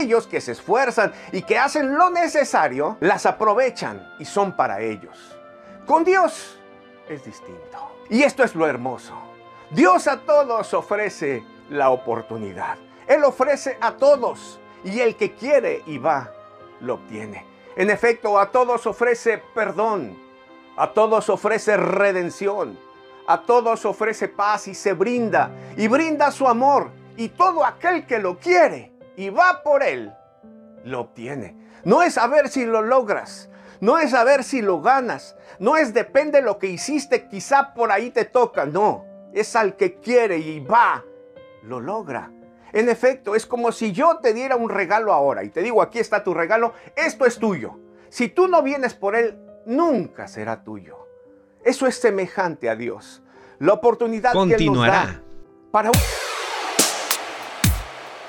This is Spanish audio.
Ellos que se esfuerzan y que hacen lo necesario, las aprovechan y son para ellos. Con Dios es distinto. Y esto es lo hermoso. Dios a todos ofrece la oportunidad. Él ofrece a todos y el que quiere y va, lo obtiene. En efecto, a todos ofrece perdón, a todos ofrece redención, a todos ofrece paz y se brinda y brinda su amor y todo aquel que lo quiere y va por él, lo obtiene. No es a ver si lo logras, no es a ver si lo ganas, no es depende de lo que hiciste, quizá por ahí te toca, no, es al que quiere y va, lo logra. En efecto, es como si yo te diera un regalo ahora y te digo, aquí está tu regalo, esto es tuyo. Si tú no vienes por él, nunca será tuyo. Eso es semejante a Dios. La oportunidad que él nos da para un